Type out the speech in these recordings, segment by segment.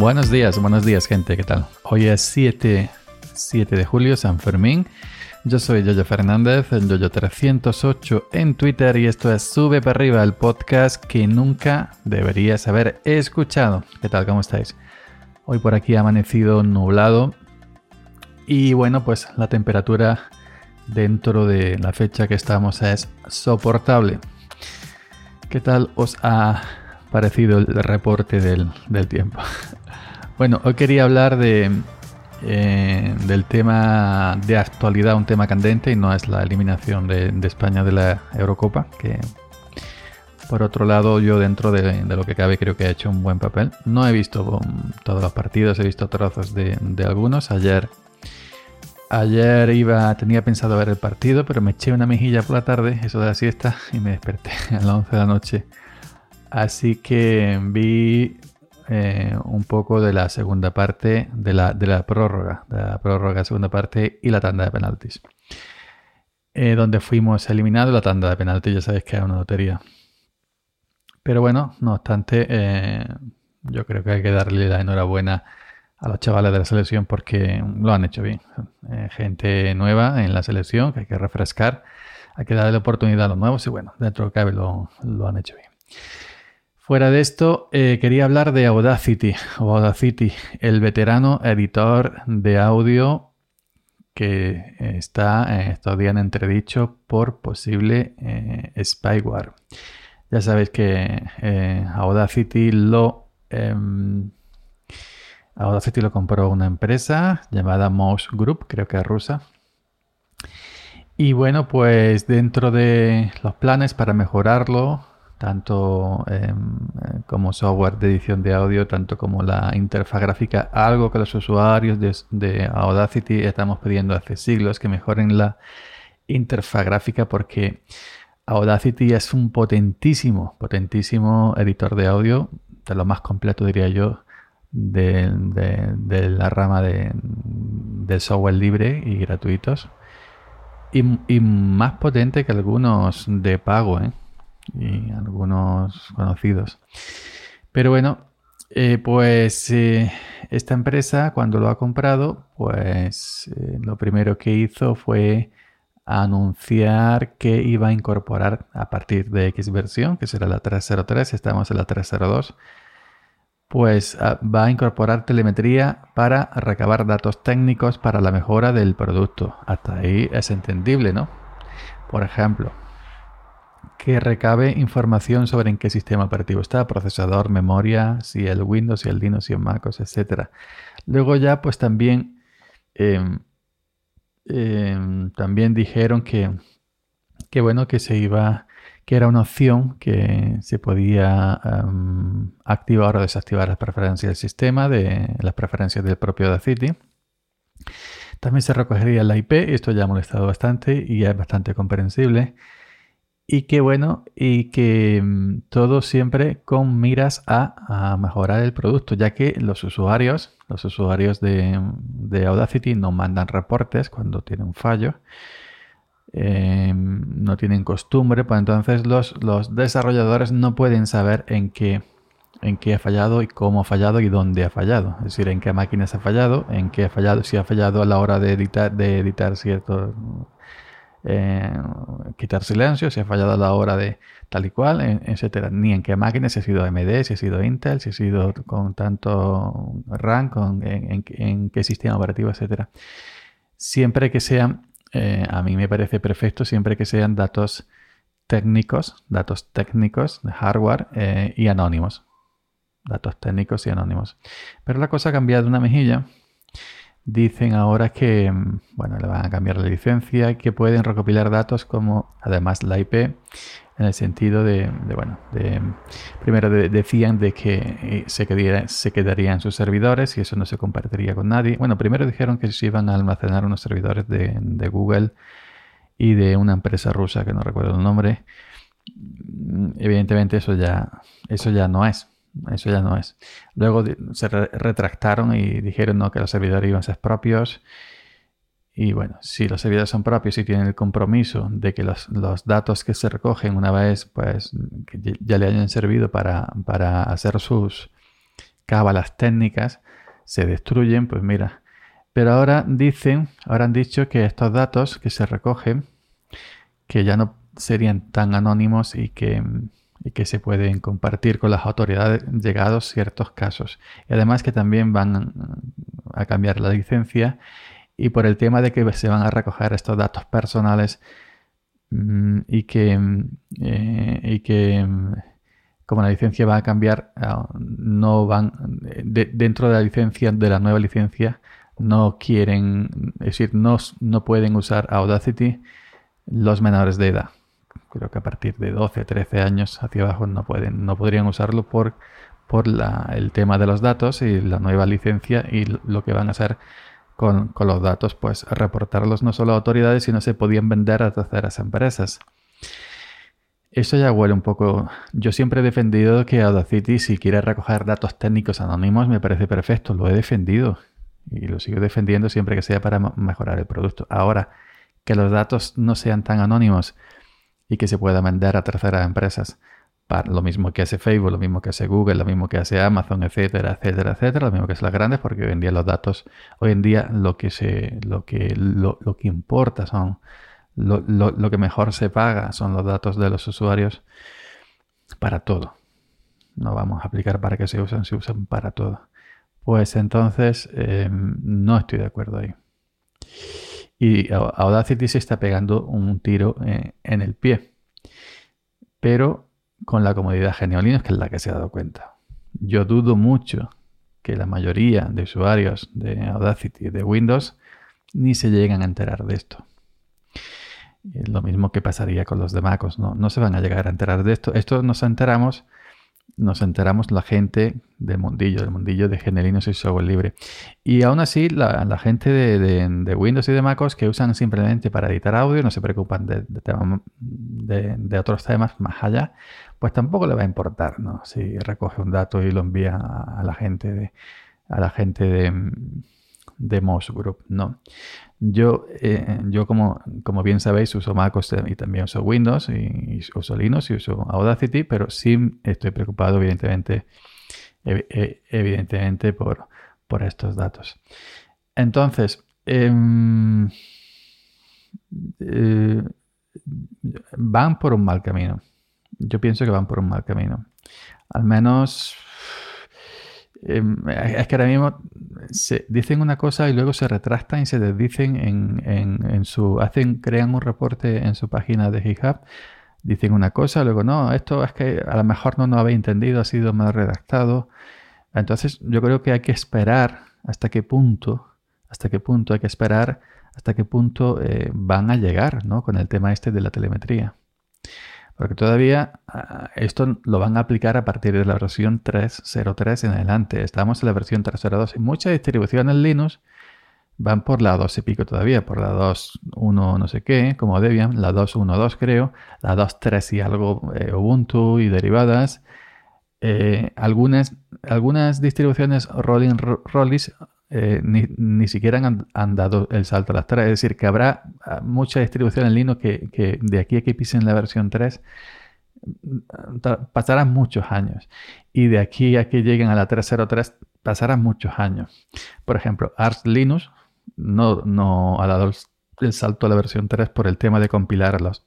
Buenos días, buenos días gente, ¿qué tal? Hoy es 7, 7 de julio, San Fermín. Yo soy Yoyo Fernández, el Yoyo308 en Twitter y esto es Sube para arriba, el podcast que nunca deberías haber escuchado. ¿Qué tal? ¿Cómo estáis? Hoy por aquí ha amanecido nublado y bueno, pues la temperatura dentro de la fecha que estamos es soportable. ¿Qué tal os ha parecido el reporte del, tiempo? Bueno, hoy quería hablar de, eh, del tema de actualidad, un tema candente, y no es la eliminación de, España de la Eurocopa, que por otro lado yo dentro de, lo que cabe creo que ha hecho un buen papel. No he visto todos los partidos, he visto trozos de, de algunos. Ayer Ayer iba, tenía pensado ver el partido, pero me eché una mejilla por la tarde, eso de la siesta, y me desperté a las 11 de la noche. Así que vi eh, un poco de la segunda parte de la, de la prórroga, de la prórroga segunda parte y la tanda de penaltis. Eh, donde fuimos eliminados, la tanda de penaltis ya sabéis que es una lotería. Pero bueno, no obstante, eh, yo creo que hay que darle la enhorabuena a los chavales de la selección porque lo han hecho bien. Gente nueva en la selección que hay que refrescar, hay que darle oportunidad a los nuevos y bueno, dentro de cabe lo, han hecho bien. Fuera de esto, eh, quería hablar de Audacity, Audacity, el veterano editor de audio que está estos días en entredicho por posible eh, spyware. Ya sabéis que Audacity lo em, Audacity lo compró una empresa llamada Mouse Group, creo que es rusa. Y bueno, pues dentro de los planes para mejorarlo, tanto em, como software de edición de audio, tanto como la interfaz gráfica, algo que los usuarios de, de Audacity estamos pidiendo hace siglos, que mejoren la interfaz gráfica porque Audacity es un potentísimo, potentísimo editor de audio, de lo más completo diría yo, de, la rama de, software libre y gratuitos. Y, más potente que algunos de pago, ¿eh? Y algunos conocidos. Pero bueno, eh, pues eh, esta empresa cuando lo ha comprado, pues lo primero que hizo fue anunciar que iba a incorporar a partir de X versión, que será la 303, estamos en la 302, pues ah, va a incorporar telemetría para recabar datos técnicos para la mejora del producto. Hasta ahí es entendible, ¿no? Por ejemplo, que recabe información sobre en qué sistema operativo está, procesador, memoria, si el Windows, si el Linux, si el MacOS, etc. Luego ya pues también, em, em, también dijeron que, que bueno, que se iba que era una opción que se podía em, activar o desactivar las preferencias del sistema, de las preferencias del propio Audacity. También se recogería la IP, esto ya ha molestado bastante y es bastante comprensible. Y que bueno, y que em, todo siempre con miras a, mejorar el producto, ya que los usuarios, los usuarios de, de Audacity nos mandan reportes cuando tiene un fallo Em, no tienen costumbre, pues entonces los, los, desarrolladores no pueden saber en qué, en qué ha fallado y cómo ha fallado y dónde ha fallado. Es decir, en qué máquinas ha fallado, en qué ha fallado, si ha fallado a la hora de editar, de editar cierto... Eh, quitar silencio, si ha fallado la hora de tal y cual, etcétera. Ni en qué máquina, si ha sido AMD, si ha sido Intel, si ha sido con tanto RAM, con, en, qué sistema operativo, etcétera. Siempre que sean eh, a mí me parece perfecto siempre que sean datos técnicos, datos técnicos de hardware eh, y anónimos. Datos técnicos y anónimos. Pero la cosa ha cambiado una mejilla. Dicen ahora que, mm, bueno, le van a cambiar la licencia que pueden recopilar datos como, además, la IP en el sentido de, bueno, de, primero decían de que eh, se, quedaría, se quedaría en sus servidores y eso no se compartiría con nadie. Bueno, primero dijeron que se iban a almacenar unos servidores de, Google y de una empresa rusa que no recuerdo el nombre. Mm, evidentemente eso ya, eso ya no es. Eso ya no es. Luego se retractaron y dijeron no, que los servidores iban a ser propios y bueno, si los servidores son propios y tienen el compromiso de que los, datos que se recogen una vez, pues ya le hayan servido para, hacer sus cábalas técnicas se destruyen, pues mira. Pero ahora dicen, ahora han dicho que estos datos que se recogen, que ya no serían tan anónimos y que, y que se pueden compartir con las autoridades llegados ciertos casos. Y además que también van a cambiar la licencia y por el tema de que se van a recoger estos datos personales mm, y que, eh, y que como la licencia va a cambiar, ah, no van dentro de la licencia, de la nueva licencia, no quieren, es decir, no, no pueden usar Audacity los menores de edad. Creo que a partir de 12, 13 años hacia abajo no pueden, no podrían usarlo por, por el tema de los datos y la nueva licencia y lo que van a hacer con, con los datos, pues reportarlos no solo a autoridades, sino se podían vender a terceras empresas. Eso ya huele un poco. Yo siempre he defendido que Audacity, si quiere recoger datos técnicos anónimos, me parece perfecto. Lo he defendido y lo sigo defendiendo siempre que sea para mejorar el producto. Ahora, que los datos no sean tan anónimos y que se pueda vender a terceras empresas, para lo mismo que hace Facebook, lo mismo que hace Google, lo mismo que hace Amazon, etcétera, etcétera, etcétera, lo mismo que hacen las grandes, porque hoy en día los datos, hoy en día lo que se, lo que, lo que importa son lo, que mejor se paga son los datos de los usuarios para todo. No vamos a aplicar para que se usen, se usan para todo. Pues entonces em, no estoy de acuerdo ahí. Y Audacity se está pegando un tiro eh, en el pie. Pero con la comodidad Geneolinos, que es la que se ha dado cuenta. Yo dudo mucho que la mayoría de usuarios de Audacity de Windows ni se lleguen a enterar de esto. Lo mismo que pasaría con los de MacOS, ¿no? No se van a llegar a enterar de esto. Esto nos enteramos, nos enteramos la gente del mundillo, del mundillo de Genelinos y software libre. Y aún así, la, gente de, Windows y de MacOS que usan simplemente para editar audio, no se preocupan de, de, otros temas más allá, pues tampoco le va a importar, ¿no? Si recoge un dato y lo envía a, la gente de a la gente de, de Mosh Group, no. Yo, eh, yo como, como bien sabéis, uso MacOS y también uso Windows y, uso Linux y uso Audacity, pero sí estoy preocupado, evidentemente, e, evidentemente por, por estos datos. Entonces, em, eh, van por un mal camino. Yo pienso que van por un mal camino. Al menos Em, es que ahora mismo se dicen una cosa y luego se retractan y se desdicen en, su. hacen, crean un reporte en su página de GitHub, dicen una cosa, luego no, esto es que a lo mejor no lo habéis entendido, ha sido mal redactado. Entonces, yo creo que hay que esperar hasta qué punto, hasta qué punto hay que esperar, hasta qué punto eh, van a llegar, ¿no? Con el tema este de la telemetría. Porque todavía ah, esto lo van a aplicar a partir de la versión 3.03 en adelante. Estamos en la versión 3.02 y muchas distribuciones Linux van por la 2 y pico todavía, por la 2.1 no sé qué, como Debian, la 2.1.2 creo, la 2.3 y algo eh, Ubuntu y derivadas. Eh, algunas, algunas distribuciones Rolling Rollis eh, ni, siquiera han, dado el salto a las 3. Es decir, que habrá ah, mucha distribución en Linux que, de aquí a que pisen la versión 3 mm, pasarán muchos años. Y de aquí a que lleguen a la 3.03 pasarán muchos años. Por ejemplo, Arch Linux no, no ha dado el, salto a la versión 3 por el tema de compilar los,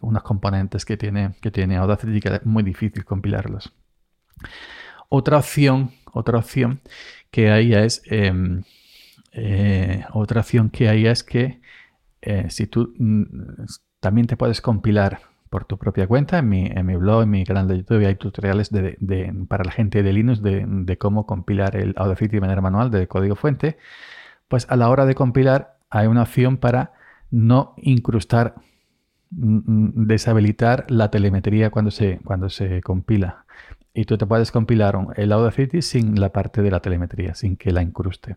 unos componentes que tiene, que tiene Audacity que es muy difícil compilarlos. Otra opción, otra opción que hay es, em, eh, otra opción que hay es que eh, si tú mm, también te puedes compilar por tu propia cuenta, en mi, en mi blog, en mi canal de YouTube hay tutoriales para la gente de Linux de, cómo compilar el Audacity de manera manual de código fuente, pues a la hora de compilar hay una opción para no incrustar, mm, mm, deshabilitar la telemetría cuando se, cuando se compila y tú te puedes compilar el Audacity sin la parte de la telemetría, sin que la incruste.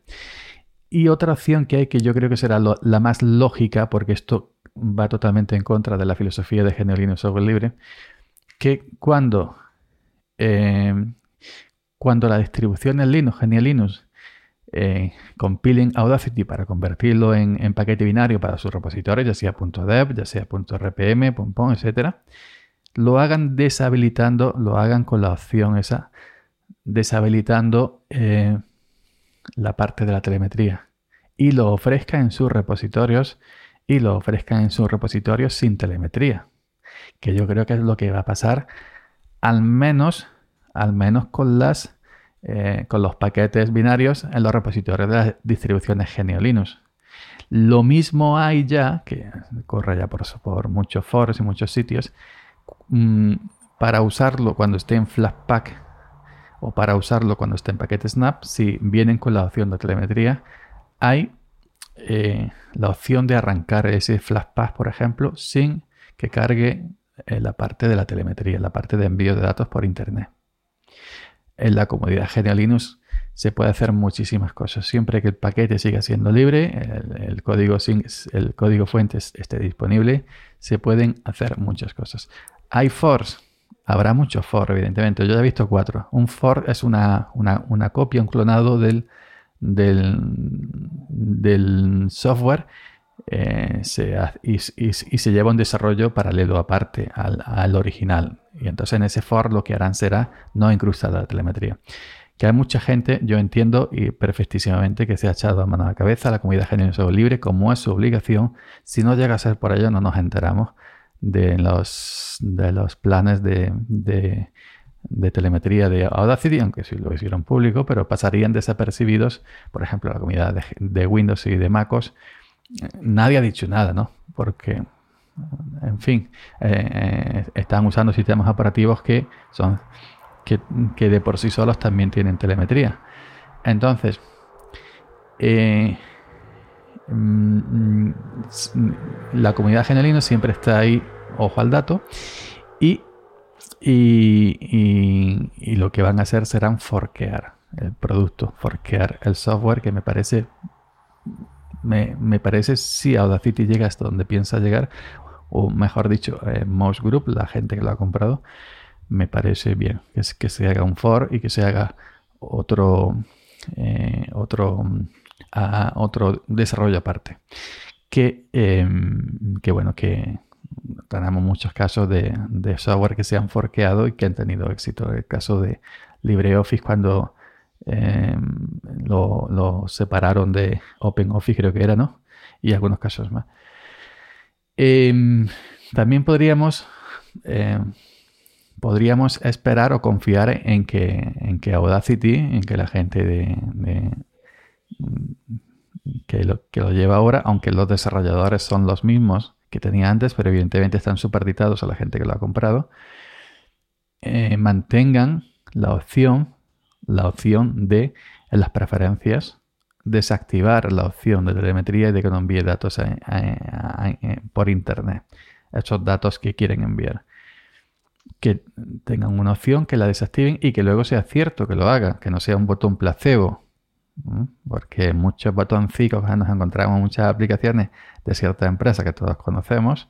Y otra opción que hay que yo creo que será la más lógica, porque esto va totalmente en contra de la filosofía de GNU Linux Software Libre, que cuando, eh, cuando la distribución en Linux, GNU Linux, eh, compilen Audacity para convertirlo en, paquete binario para sus repositorios, ya sea .dev, ya sea .rpm, .pom, etc., lo hagan deshabilitando, lo hagan con la opción esa deshabilitando eh, la parte de la telemetría y lo ofrezca en sus repositorios y lo ofrezca en sus repositorios sin telemetría. Que yo creo que es lo que va a pasar al menos, al menos con las eh, con los paquetes binarios en los repositorios de las distribuciones GNU Linux. Lo mismo hay ya, que corre ya por, por muchos foros y muchos sitios, mm, para usarlo cuando esté en Flatpak o para usarlo cuando esté en paquete Snap, si vienen con la opción de telemetría, hay eh, la opción de arrancar ese Flatpak, por ejemplo, sin que cargue eh, la parte de la telemetría, la parte de envío de datos por Internet. En la comodidad GNU Linux se puede hacer muchísimas cosas. Siempre que el paquete siga siendo libre, el, código, el código fuente esté disponible, se pueden hacer muchas cosas. Hay forks, habrá muchos for, evidentemente. Yo ya he visto cuatro. Un for es una, copia, un clonado del, del, software eh, y, se lleva un desarrollo paralelo aparte al, al, original. Y entonces en ese for lo que harán será no incrustar la telemetría que hay mucha gente, yo entiendo y perfectísimamente que se ha echado a mano a la cabeza la comunidad género libre como es su obligación. Si no llega a ser por ello, no nos enteramos de los, de los planes de, de, telemetría de Audacity, aunque sí lo hicieron público, pero pasarían desapercibidos, por ejemplo, la comunidad de, Windows y de MacOS. Nadie ha dicho nada, ¿no? Porque en fin, eh, eh, están usando sistemas operativos que son que, de por sí solos también tienen telemetría. Entonces, eh, mm, la comunidad genelino siempre está ahí, ojo al dato, y, y, lo que van a hacer serán forquear el producto, forquear el software, que me parece, me, parece si Audacity llega hasta donde piensa llegar, o mejor dicho, eh, Mouse Group, la gente que lo ha comprado, me parece bien. Que, se haga un for y que se haga otro, eh, otro, otro desarrollo aparte. Que, em, que bueno, que tenemos muchos casos de, software que se han forqueado y que han tenido éxito. El caso de LibreOffice cuando em, lo, separaron de OpenOffice, creo que era, ¿no? Y algunos casos más. Em, también podríamos podríamos esperar o confiar en que, en que Audacity, en que la gente de, que, lo, que lo lleva ahora, aunque los desarrolladores son los mismos que tenía antes, pero evidentemente están superditados a la gente que lo ha comprado, eh, mantengan la opción, la opción de en las preferencias desactivar la opción de telemetría y de que no envíe datos por internet, esos datos que quieren enviar que tengan una opción, que la desactiven y que luego sea cierto que lo haga, que no sea un botón placebo. Porque muchos botoncitos nos encontramos en muchas aplicaciones de ciertas empresas que todos conocemos,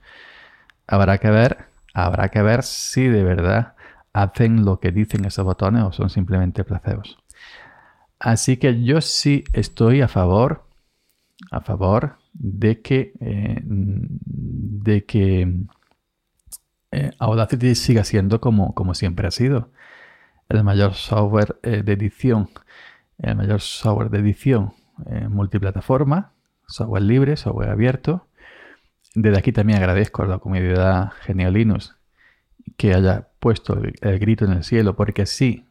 habrá que ver, habrá que ver si de verdad hacen lo que dicen esos botones o son simplemente placebos. Así que yo sí estoy a favor, a favor de que, eh, de que eh, Audacity siga siendo como, como siempre ha sido. El mayor software eh, de edición, el mayor software de edición eh, multiplataforma, software libre, software abierto. Desde aquí también agradezco a la comunidad Genial Linux que haya puesto el, grito en el cielo, porque así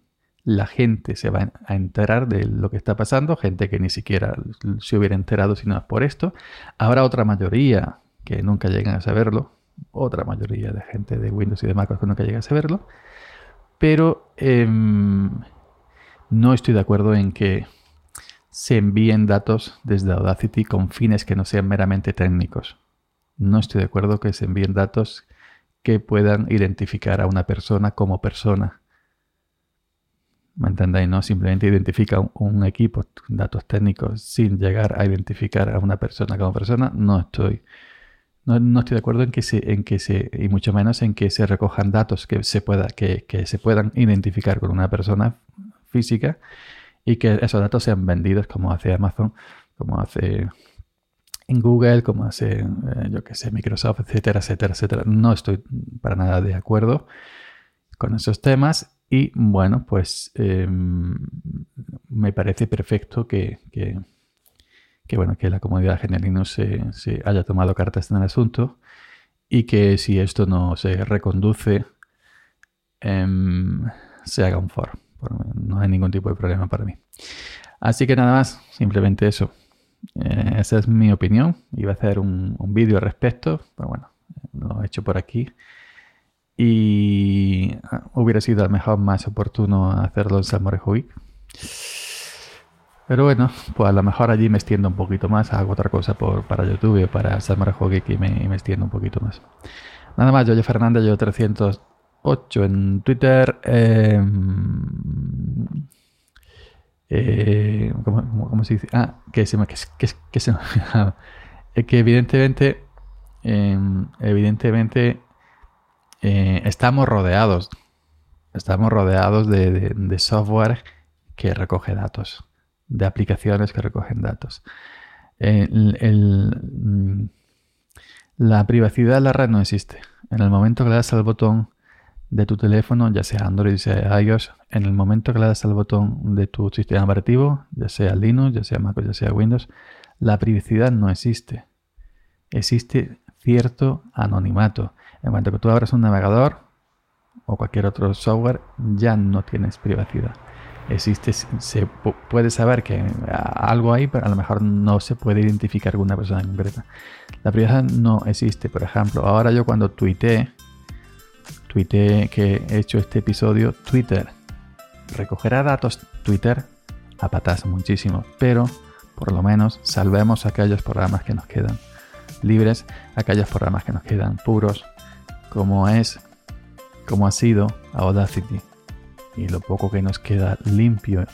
la gente se va a enterar de lo que está pasando, gente que ni siquiera se hubiera enterado si no es por esto. Habrá otra mayoría que nunca lleguen a saberlo, otra mayoría de gente de Windows y de Mac que nunca llegase a verlo. Pero em, no estoy de acuerdo en que se envíen datos desde Audacity con fines que no sean meramente técnicos. No estoy de acuerdo que se envíen datos que puedan identificar a una persona como persona. ¿Me entendéis? No simplemente identifica un, equipo, datos técnicos, sin llegar a identificar a una persona como persona. No estoy no, estoy de acuerdo en que se, en que se, y mucho menos en que se recojan datos que se pueda, que, se puedan identificar con una persona física y que esos datos sean vendidos como hace Amazon, como hace en Google, como hace, eh, yo que sé, Microsoft, etcétera, etcétera, etcétera. No estoy para nada de acuerdo con esos temas Y bueno, pues em, me parece perfecto que, bueno, que la comunidad general se, se haya tomado cartas en el asunto y que si esto no se reconduce, em, se haga un foro. No hay ningún tipo de problema para mí. Así que nada más, simplemente eso. Eh, esa es mi opinión. Iba a hacer un, vídeo al respecto, pero bueno, lo he hecho por aquí. Y ah, hubiera sido a lo mejor más oportuno hacerlo en Salmorejo Week. Pero bueno, pues a lo mejor allí me extiendo un poquito más, hago otra cosa por, para YouTube o para Salmorejo Week y me, me, extiendo un poquito más. Nada más, yo Fernández, yo 308 en Twitter. Eh, eh, ¿cómo, se dice? Ah, que se me... Que, que, se, que evidentemente, em, evidentemente eh, estamos rodeados, estamos rodeados de, software que recoge datos, de aplicaciones que recogen datos. Mm, la privacidad de la red no existe. En el momento que le das al botón de tu teléfono, ya sea Android, ya sea iOS, en el momento que le das al botón de tu sistema operativo, ya sea Linux, ya sea Mac, ya sea Windows, la privacidad no existe. Existe cierto anonimato. En cuanto que tú abras un navegador o cualquier otro software, ya no tienes privacidad. Existe, se puede saber que algo hay, pero a lo mejor no se puede identificar alguna persona concreta. La privacidad no existe. Por ejemplo, ahora yo cuando tuiteé, tuiteé que he hecho este episodio, Twitter recogerá datos Twitter a patas muchísimo, pero por lo menos salvemos aquellos programas que nos quedan libres, aquellos programas que nos quedan puros, como es, como ha sido Audacity. Y lo poco que nos queda limpio,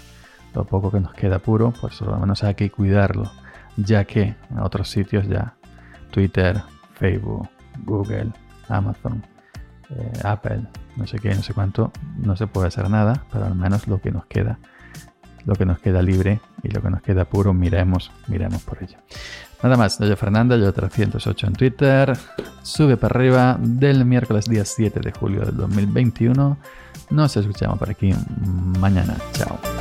lo poco que nos queda puro, pues por lo menos hay que cuidarlo, ya que en otros sitios ya, Twitter, Facebook, Google, Amazon, eh, Apple, no sé qué, no sé cuánto, no se puede hacer nada, pero al menos lo que nos queda, lo que nos queda libre y lo que nos queda puro, miremos, miremos por ello. Nada más, yo Fernanda, yo 308 en Twitter, sube para arriba del miércoles día 7 de julio del 2021. Nos escuchamos por aquí mañana. Chao.